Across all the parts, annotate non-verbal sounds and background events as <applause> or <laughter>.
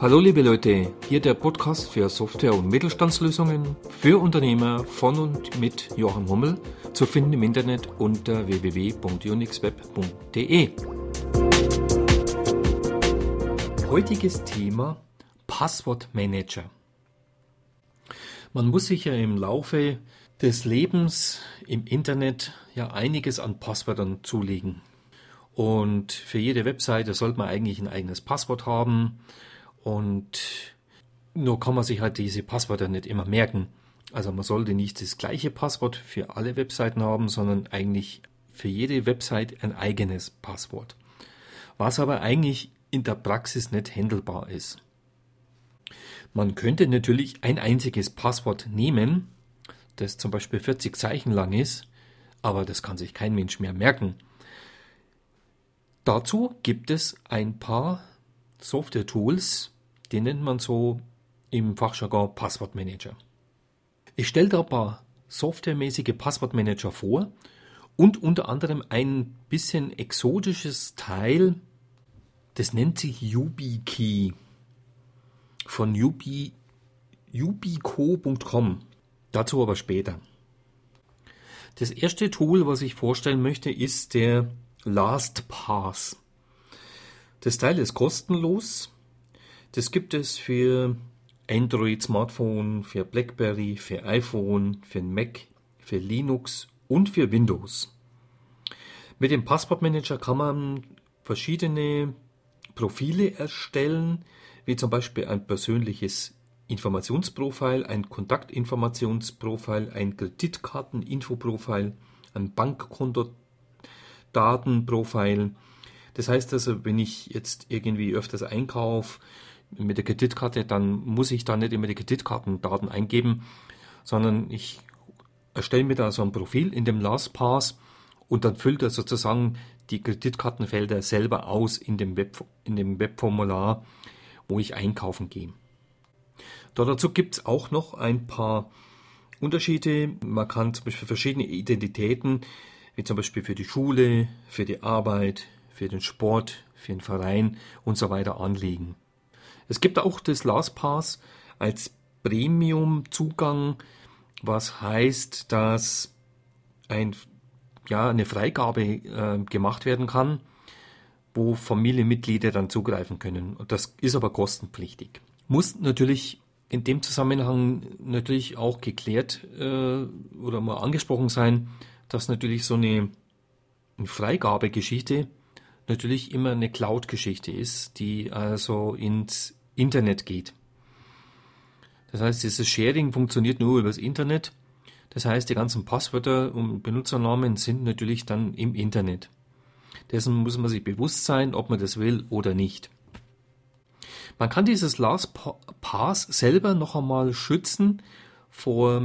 Hallo liebe Leute, hier der Podcast für Software- und Mittelstandslösungen für Unternehmer von und mit Joachim Hummel, zu finden im Internet unter www.unixweb.de. Heutiges Thema Passwortmanager. Man muss sich ja im Laufe des Lebens im Internet ja einiges an Passwörtern zulegen. Und für jede Webseite sollte man eigentlich ein eigenes Passwort haben. Und nur kann man sich halt diese Passwörter nicht immer merken. Also man sollte nicht das gleiche Passwort für alle Webseiten haben, sondern eigentlich für jede Website ein eigenes Passwort. Was aber eigentlich in der Praxis nicht handelbar ist. Man könnte natürlich ein einziges Passwort nehmen, das zum Beispiel 40 Zeichen lang ist, aber das kann sich kein Mensch mehr merken. Dazu gibt es ein paar Software-Tools, die nennt man so im Fachjargon Passwortmanager. Ich stelle da ein paar softwaremäßige Passwortmanager vor und unter anderem ein bisschen exotisches Teil, das nennt sich YubiKey von yubi, yubico.com. Dazu aber später. Das erste Tool, was ich vorstellen möchte, ist der LastPass. Das Teil ist kostenlos. Das gibt es für Android Smartphone, für BlackBerry, für iPhone, für Mac, für Linux und für Windows. Mit dem Passwortmanager kann man verschiedene Profile erstellen, wie zum Beispiel ein persönliches Informationsprofil, ein Kontaktinformationsprofil, ein Kreditkarteninfoprofil, ein Bankkontodatenprofil. Das heißt also, wenn ich jetzt irgendwie öfters einkaufe mit der Kreditkarte, dann muss ich da nicht immer die Kreditkartendaten eingeben, sondern ich erstelle mir da so ein Profil in dem LastPass und dann füllt er sozusagen die Kreditkartenfelder selber aus in dem, Web, in dem Webformular, wo ich einkaufen gehe. Dazu gibt es auch noch ein paar Unterschiede. Man kann zum Beispiel verschiedene Identitäten, wie zum Beispiel für die Schule, für die Arbeit, für den Sport, für den Verein und so weiter anlegen. Es gibt auch das LastPass als Premium-Zugang, was heißt, dass ein, ja, eine Freigabe äh, gemacht werden kann, wo Familienmitglieder dann zugreifen können. Das ist aber kostenpflichtig. Muss natürlich in dem Zusammenhang natürlich auch geklärt äh, oder mal angesprochen sein, dass natürlich so eine, eine Freigabegeschichte natürlich immer eine Cloud-Geschichte ist, die also ins Internet geht. Das heißt, dieses Sharing funktioniert nur übers Internet. Das heißt, die ganzen Passwörter und Benutzernamen sind natürlich dann im Internet. Dessen muss man sich bewusst sein, ob man das will oder nicht. Man kann dieses LastPass selber noch einmal schützen vor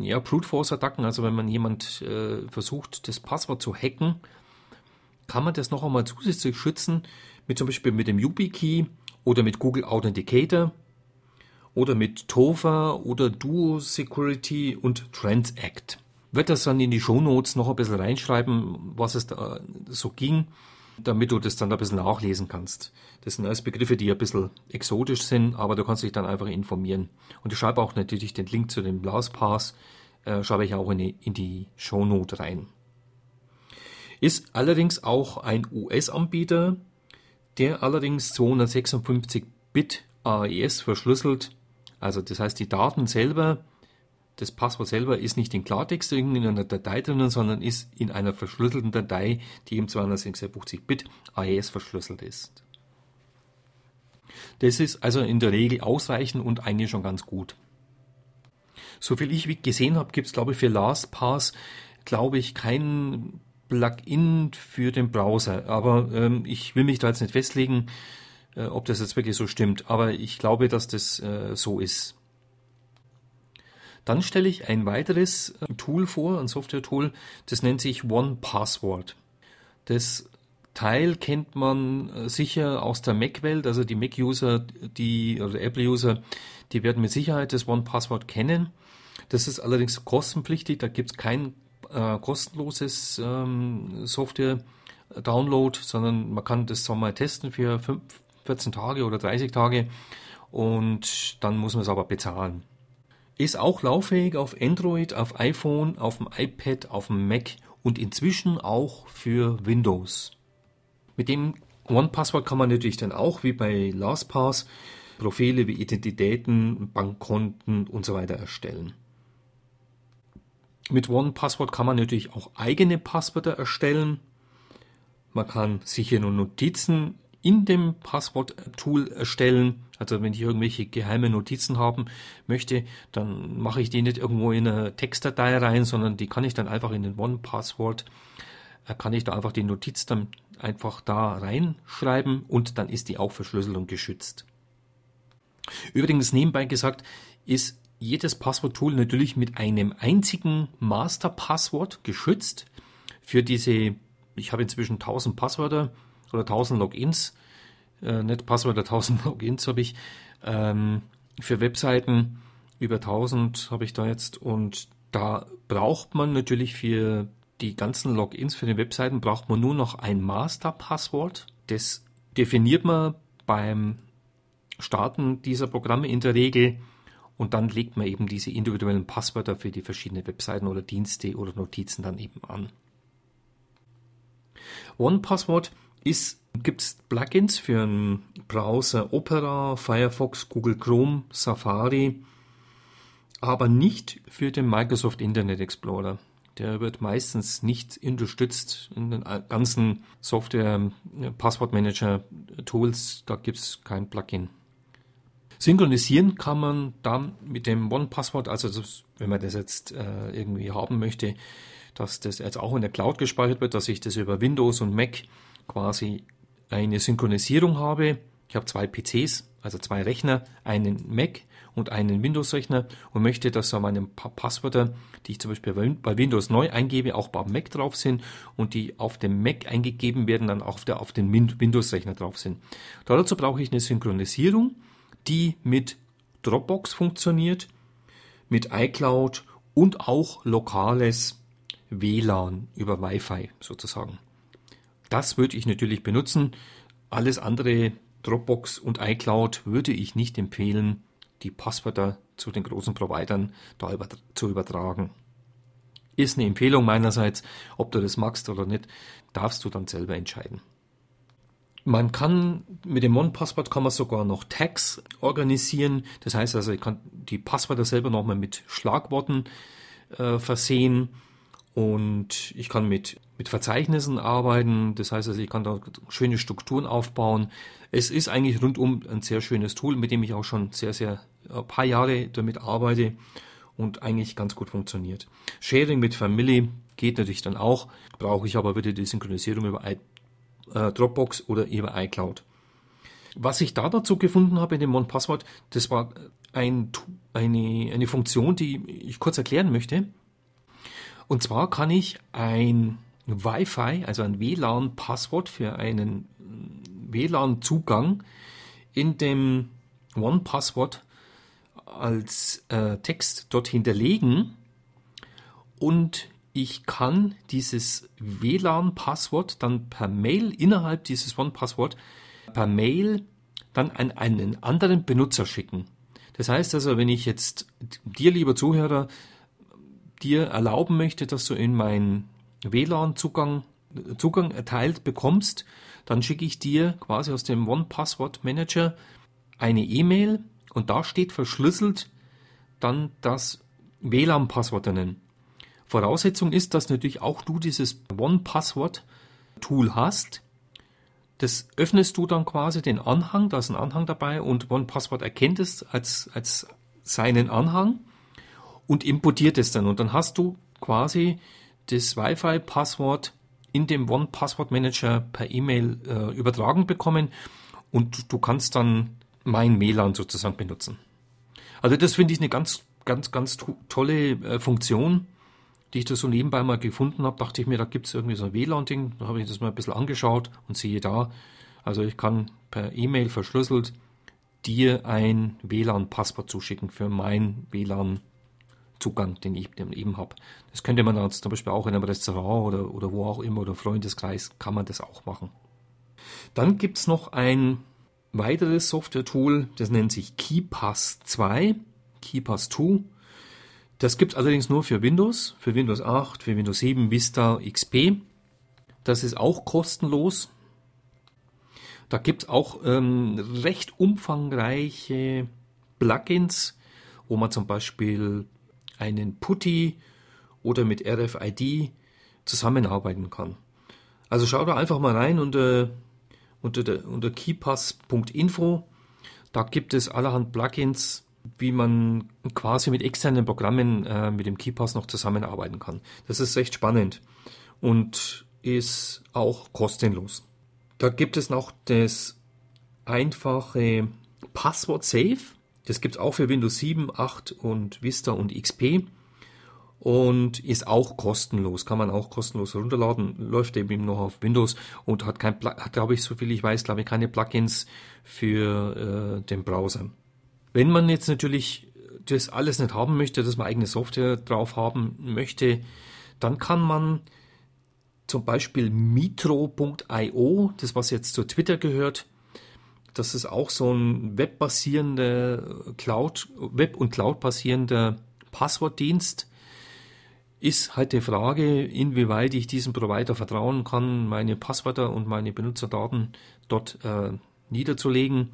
ja, Brute Force Attacken. Also wenn man jemand äh, versucht, das Passwort zu hacken, kann man das noch einmal zusätzlich schützen mit zum Beispiel mit dem YubiKey oder mit Google Authenticator oder mit TOFA oder Duo Security und Transact. Wird das dann in die Show Notes noch ein bisschen reinschreiben, was es da so ging damit du das dann ein bisschen nachlesen kannst. Das sind alles Begriffe, die ein bisschen exotisch sind, aber du kannst dich dann einfach informieren. Und ich schreibe auch natürlich den Link zu dem LastPass, äh, schreibe ich auch in die, in die Shownote rein. Ist allerdings auch ein US-Anbieter, der allerdings 256 Bit AES verschlüsselt. Also das heißt, die Daten selber das Passwort selber ist nicht in Klartext in einer Datei drinnen, sondern ist in einer verschlüsselten Datei, die im 256-Bit AES verschlüsselt ist. Das ist also in der Regel ausreichend und eigentlich schon ganz gut. Soviel ich gesehen habe, gibt es glaube ich für LastPass glaube ich kein Plugin für den Browser. Aber ähm, ich will mich da jetzt nicht festlegen, äh, ob das jetzt wirklich so stimmt. Aber ich glaube, dass das äh, so ist. Dann stelle ich ein weiteres äh, Tool vor, ein Software-Tool, das nennt sich One Password. Das Teil kennt man äh, sicher aus der Mac-Welt, also die Mac-User, die oder Apple-User, die werden mit Sicherheit das One Password kennen. Das ist allerdings kostenpflichtig, da gibt es kein äh, kostenloses ähm, Software-Download, sondern man kann das mal testen für 5, 14 Tage oder 30 Tage und dann muss man es aber bezahlen. Ist auch lauffähig auf Android, auf iPhone, auf dem iPad, auf dem Mac und inzwischen auch für Windows. Mit dem OnePassword kann man natürlich dann auch wie bei LastPass Profile wie Identitäten, Bankkonten und so weiter erstellen. Mit OnePassword kann man natürlich auch eigene Passwörter erstellen. Man kann sicher nur Notizen in dem Passwort-Tool erstellen. Also wenn ich irgendwelche geheime Notizen haben möchte, dann mache ich die nicht irgendwo in eine Textdatei rein, sondern die kann ich dann einfach in den One-Password, äh, kann ich da einfach die Notiz dann einfach da reinschreiben und dann ist die auch verschlüsselt und geschützt. Übrigens nebenbei gesagt, ist jedes Passwort-Tool natürlich mit einem einzigen Master-Passwort geschützt. Für diese, ich habe inzwischen 1000 Passwörter oder 1000 Logins, äh, nicht Passwörter, <laughs> 1000 Logins habe ich. Ähm, für Webseiten über 1000 habe ich da jetzt und da braucht man natürlich für die ganzen Logins für die Webseiten braucht man nur noch ein Master-Passwort. Das definiert man beim Starten dieser Programme in der Regel und dann legt man eben diese individuellen Passwörter für die verschiedenen Webseiten oder Dienste oder Notizen dann eben an. OnePassword gibt es Plugins für einen Browser Opera, Firefox, Google Chrome, Safari, aber nicht für den Microsoft Internet Explorer. Der wird meistens nicht unterstützt in den ganzen Software Passwortmanager Tools. Da gibt es kein Plugin. Synchronisieren kann man dann mit dem One-Passwort, also das, wenn man das jetzt äh, irgendwie haben möchte, dass das jetzt auch in der Cloud gespeichert wird, dass ich das über Windows und Mac quasi eine Synchronisierung habe. Ich habe zwei PCs, also zwei Rechner, einen Mac und einen Windows-Rechner und möchte, dass da meine Passwörter, die ich zum Beispiel bei Windows neu eingebe, auch beim Mac drauf sind und die auf dem Mac eingegeben werden, dann auch auf, der, auf den Windows-Rechner drauf sind. Dazu brauche ich eine Synchronisierung die mit Dropbox funktioniert, mit iCloud und auch lokales WLAN über Wi-Fi sozusagen. Das würde ich natürlich benutzen. Alles andere, Dropbox und iCloud, würde ich nicht empfehlen, die Passwörter zu den großen Providern da über, zu übertragen. Ist eine Empfehlung meinerseits, ob du das magst oder nicht, darfst du dann selber entscheiden. Man kann mit dem One-Passwort kann man sogar noch Tags organisieren. Das heißt also, ich kann die Passwörter selber nochmal mit Schlagworten äh, versehen und ich kann mit, mit Verzeichnissen arbeiten. Das heißt also, ich kann da schöne Strukturen aufbauen. Es ist eigentlich rundum ein sehr schönes Tool, mit dem ich auch schon sehr, sehr ein äh, paar Jahre damit arbeite und eigentlich ganz gut funktioniert. Sharing mit Family geht natürlich dann auch, brauche ich aber wieder die Synchronisierung über äh, Dropbox oder über iCloud. Was ich da dazu gefunden habe in dem OnePassword, das war ein, eine, eine Funktion, die ich kurz erklären möchte. Und zwar kann ich ein Wi-Fi, also ein WLAN-Passwort für einen WLAN-Zugang in dem OnePassword als äh, Text dort hinterlegen und ich kann dieses WLAN-Passwort dann per Mail innerhalb dieses One-Passwort per Mail dann an einen anderen Benutzer schicken. Das heißt also, wenn ich jetzt dir, lieber Zuhörer, dir erlauben möchte, dass du in meinen WLAN-Zugang Zugang erteilt bekommst, dann schicke ich dir quasi aus dem One-Password-Manager eine E-Mail und da steht verschlüsselt dann das WLAN-Passwort drinnen. Voraussetzung ist, dass natürlich auch du dieses One-Password-Tool hast. Das öffnest du dann quasi den Anhang, da ist ein Anhang dabei und OnePassword erkennt es als, als seinen Anhang und importiert es dann. Und dann hast du quasi das Wi-Fi-Passwort in dem One-Password-Manager per E-Mail äh, übertragen bekommen und du kannst dann mein WLAN sozusagen benutzen. Also das finde ich eine ganz, ganz, ganz tolle äh, Funktion die ich da so nebenbei mal gefunden habe, dachte ich mir, da gibt es irgendwie so ein WLAN-Ding. Da habe ich das mal ein bisschen angeschaut und siehe da, also ich kann per E-Mail verschlüsselt dir ein WLAN-Passwort zuschicken für meinen WLAN-Zugang, den ich eben habe. Das könnte man dann zum Beispiel auch in einem Restaurant oder, oder wo auch immer oder Freundeskreis kann man das auch machen. Dann gibt es noch ein weiteres Software-Tool, das nennt sich KeyPass 2, KeyPass 2. Das gibt es allerdings nur für Windows, für Windows 8, für Windows 7, Vista, XP. Das ist auch kostenlos. Da gibt es auch ähm, recht umfangreiche Plugins, wo man zum Beispiel einen Putty oder mit RFID zusammenarbeiten kann. Also schau da einfach mal rein unter, unter, unter keypass.info. Da gibt es allerhand Plugins, wie man quasi mit externen Programmen äh, mit dem KeyPass noch zusammenarbeiten kann. Das ist recht spannend und ist auch kostenlos. Da gibt es noch das einfache Passwort Safe. Das gibt es auch für Windows 7, 8 und Vista und XP und ist auch kostenlos, kann man auch kostenlos runterladen, läuft eben noch auf Windows und hat kein, hat glaube ich, so viel ich weiß, glaube ich, keine Plugins für äh, den Browser. Wenn man jetzt natürlich das alles nicht haben möchte, dass man eigene Software drauf haben möchte, dann kann man zum Beispiel mitro.io, das was jetzt zu Twitter gehört, das ist auch so ein webbasierender Cloud, Web- und Cloud-basierender Passwortdienst. Ist halt die Frage, inwieweit ich diesem Provider vertrauen kann, meine Passwörter und meine Benutzerdaten dort äh, niederzulegen.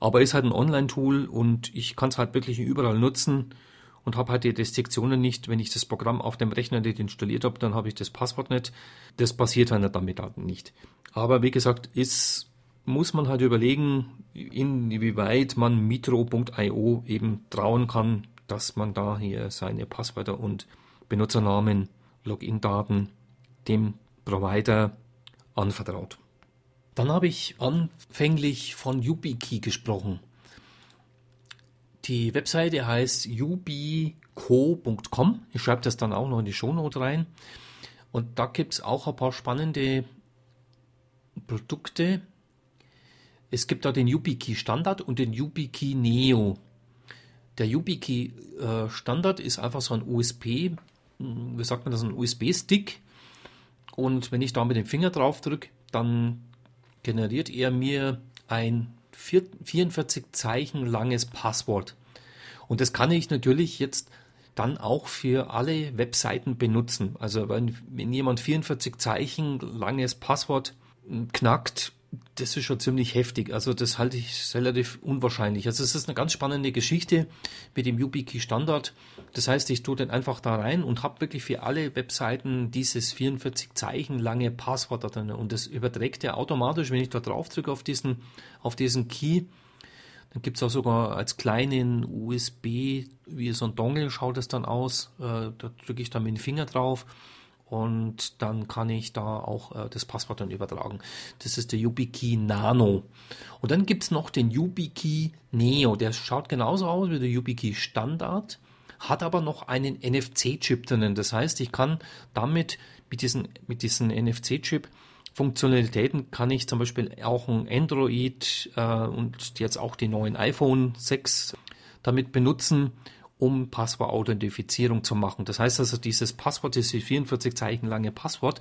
Aber ist halt ein Online-Tool und ich kann es halt wirklich überall nutzen und habe halt die Restriktionen nicht. Wenn ich das Programm auf dem Rechner nicht installiert habe, dann habe ich das Passwort nicht. Das passiert halt damit nicht. Aber wie gesagt, ist, muss man halt überlegen, inwieweit man mitro.io eben trauen kann, dass man da hier seine Passwörter und Benutzernamen, Login-Daten dem Provider anvertraut. Dann habe ich anfänglich von YubiKey gesprochen. Die Webseite heißt ubico.com. Ich schreibe das dann auch noch in die Shownote rein. Und da gibt es auch ein paar spannende Produkte. Es gibt da den YubiKey Standard und den YubiKey Neo. Der YubiKey äh, Standard ist einfach so ein USB, hm, wie sagt man das, ein USB-Stick. Und wenn ich da mit dem Finger drauf drücke, dann generiert er mir ein 44 Zeichen langes Passwort. Und das kann ich natürlich jetzt dann auch für alle Webseiten benutzen. Also wenn, wenn jemand 44 Zeichen langes Passwort knackt, das ist schon ziemlich heftig. Also das halte ich relativ unwahrscheinlich. Also es ist eine ganz spannende Geschichte mit dem YubiKey Standard. Das heißt, ich tue den einfach da rein und habe wirklich für alle Webseiten dieses 44 Zeichen lange Passwort da drin. Und das überträgt er automatisch, wenn ich da drauf drücke auf diesen, auf diesen Key. Dann gibt es auch sogar als kleinen USB, wie so ein Dongle schaut es dann aus. Äh, da drücke ich dann mit dem Finger drauf und dann kann ich da auch äh, das Passwort dann übertragen. Das ist der YubiKey Nano. Und dann gibt es noch den YubiKey Neo. Der schaut genauso aus wie der YubiKey Standard, hat aber noch einen NFC-Chip drinnen. Das heißt, ich kann damit mit diesen, mit diesen NFC-Chip Funktionalitäten kann ich zum Beispiel auch ein Android äh, und jetzt auch die neuen iPhone 6 damit benutzen um Passwortauthentifizierung zu machen. Das heißt also, dieses Passwort, dieses 44 Zeichen lange Passwort,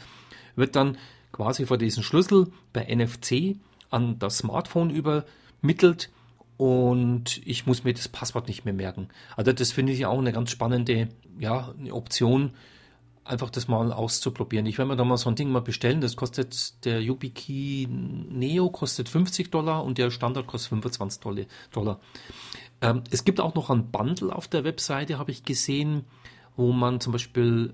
wird dann quasi vor diesen Schlüssel bei NFC an das Smartphone übermittelt und ich muss mir das Passwort nicht mehr merken. Also das finde ich auch eine ganz spannende ja, Option, einfach das mal auszuprobieren. Ich werde mir da mal so ein Ding mal bestellen. Das kostet der YubiKey Neo kostet 50 Dollar und der Standard kostet 25 Dollar. Ähm, es gibt auch noch ein Bundle auf der Webseite, habe ich gesehen, wo man zum Beispiel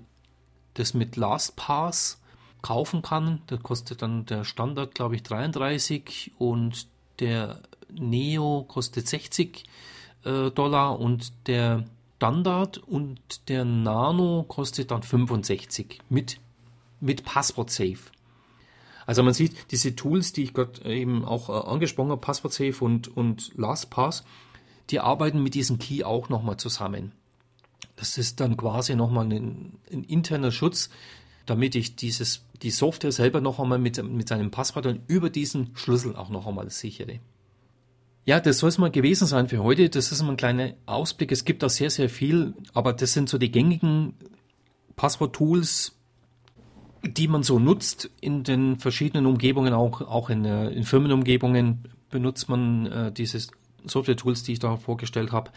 das mit LastPass kaufen kann. Da kostet dann der Standard, glaube ich, 33 und der Neo kostet 60 äh, Dollar und der Standard und der Nano kostet dann 65 mit, mit Passwort Safe. Also man sieht, diese Tools, die ich gerade eben auch äh, angesprochen habe, Passwort Safe und, und LastPass, die arbeiten mit diesem Key auch nochmal zusammen. Das ist dann quasi nochmal ein, ein interner Schutz, damit ich dieses, die Software selber noch einmal mit, mit seinem Passwort dann über diesen Schlüssel auch noch einmal sichere. Ja, das soll es mal gewesen sein für heute. Das ist mal ein kleiner Ausblick. Es gibt da sehr, sehr viel, aber das sind so die gängigen Passwort-Tools, die man so nutzt in den verschiedenen Umgebungen, auch, auch in, äh, in Firmenumgebungen, benutzt man äh, diese Software-Tools, die ich da vorgestellt habe.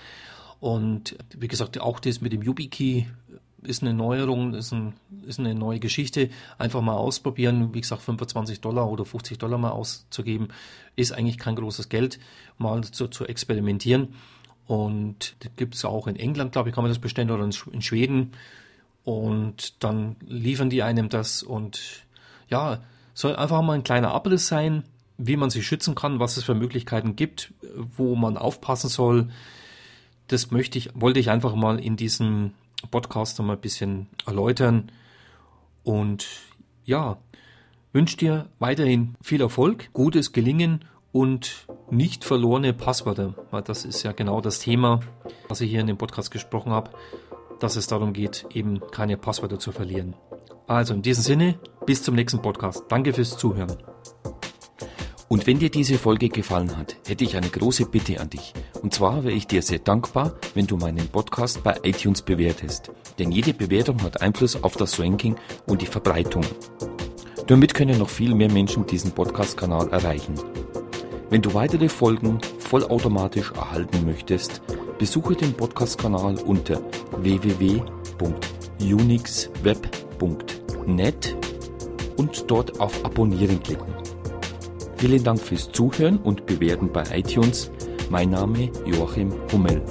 Und wie gesagt, auch das mit dem YubiKey ist eine Neuerung, ist, ein, ist eine neue Geschichte. Einfach mal ausprobieren. Wie gesagt, 25 Dollar oder 50 Dollar mal auszugeben, ist eigentlich kein großes Geld, mal zu, zu experimentieren. Und das gibt es auch in England, glaube ich, kann man das bestellen oder in Schweden. Und dann liefern die einem das und ja, soll einfach mal ein kleiner Abriss sein, wie man sich schützen kann, was es für Möglichkeiten gibt, wo man aufpassen soll. Das möchte ich, wollte ich einfach mal in diesem Podcast mal ein bisschen erläutern. Und ja, wünsche dir weiterhin viel Erfolg, gutes Gelingen und nicht verlorene Passwörter, weil das ist ja genau das Thema, was ich hier in dem Podcast gesprochen habe, dass es darum geht, eben keine Passwörter zu verlieren. Also in diesem Sinne, bis zum nächsten Podcast. Danke fürs Zuhören. Und wenn dir diese Folge gefallen hat, hätte ich eine große Bitte an dich. Und zwar wäre ich dir sehr dankbar, wenn du meinen Podcast bei iTunes bewertest. Denn jede Bewertung hat Einfluss auf das Ranking und die Verbreitung. Damit können noch viel mehr Menschen diesen Podcast-Kanal erreichen. Wenn du weitere Folgen vollautomatisch erhalten möchtest, besuche den Podcast-Kanal unter www.unixweb.net und dort auf Abonnieren klicken. Vielen Dank fürs Zuhören und Bewerten bei iTunes. Mein Name Joachim Hummel.